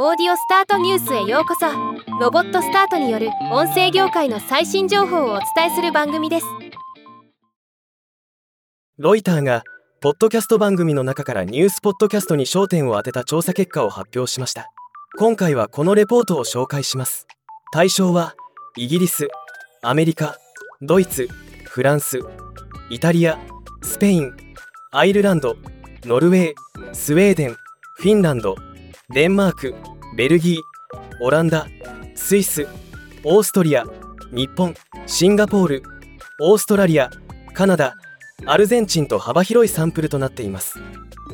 オーディオスタートニュースへようこそ。ロボットスタートによる音声業界の最新情報をお伝えする番組です。ロイターがポッドキャスト番組の中からニュースポッドキャストに焦点を当てた調査結果を発表しました。今回はこのレポートを紹介します。対象はイギリスアメリカドイツフランスイタリアスペインアイルランドノルウェースウェーデンフィンランドデンマークベルギーオランダスイスオーストリア日本シンガポールオーストラリアカナダアルゼンチンと幅広いサンプルとなっています。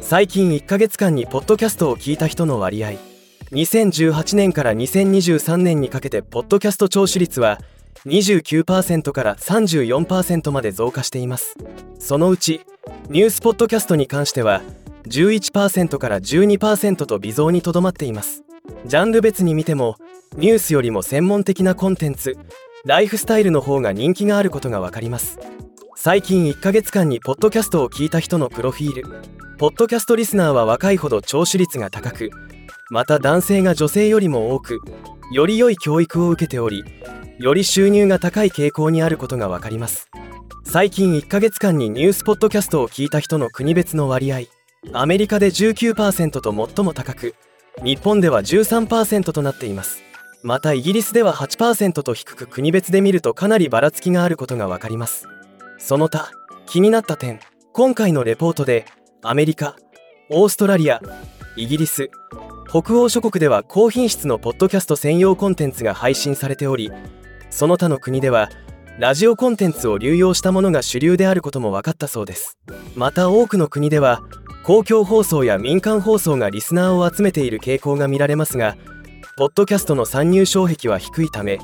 最近1ヶ月間にポッドキャストを聞いた人の割合2018年から2023年にかけてポッドキャスト聴取率は29%から34%まで増加しています。そのうちニュースポッドキャストに関しては11%から12%と微増にとどまっています。ジャンル別に見てもニュースよりも専門的なコンテンツライフスタイルの方が人気があることが分かります。最近1ヶ月間にポッドキャストを聞いた人のプロフィール。ポッドキャストリスナーは若いほど聴取率が高くまた男性が女性よりも多くより良い教育を受けておりより収入が高い傾向にあることが分かります。最近1ヶ月間にニュースポッドキャストを聞いた人の国別の割合アメリカで19%と最も高く日本では13%となっています。またイギリスでは8%と低く国別で見るとかなりばらつきがあることが分かります。その他気になった点今回のレポートでアメリカオーストラリアイギリス北欧諸国では高品質のポッドキャスト専用コンテンツが配信されておりその他の国ではラジオコンテンツを流用したものが主流であることも分かったそうです。また多くの国では公共放送や民間放送がリスナーを集めている傾向が見られますがポッドキャストの参入障壁は低いため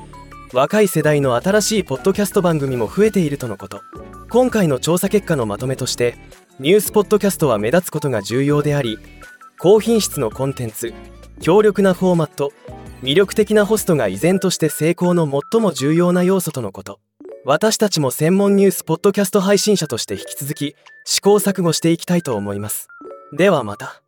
若い世代の新しいポッドキャスト番組も増えているとのこと。今回の調査結果のまとめとしてニュースポッドキャストは目立つことが重要であり高品質のコンテンツ強力なフォーマット魅力的なホストが依然として成功の最も重要な要素とのこと。私たちも専門ニュースポッドキャスト配信者として引き続き試行錯誤していきたいと思います。ではまた。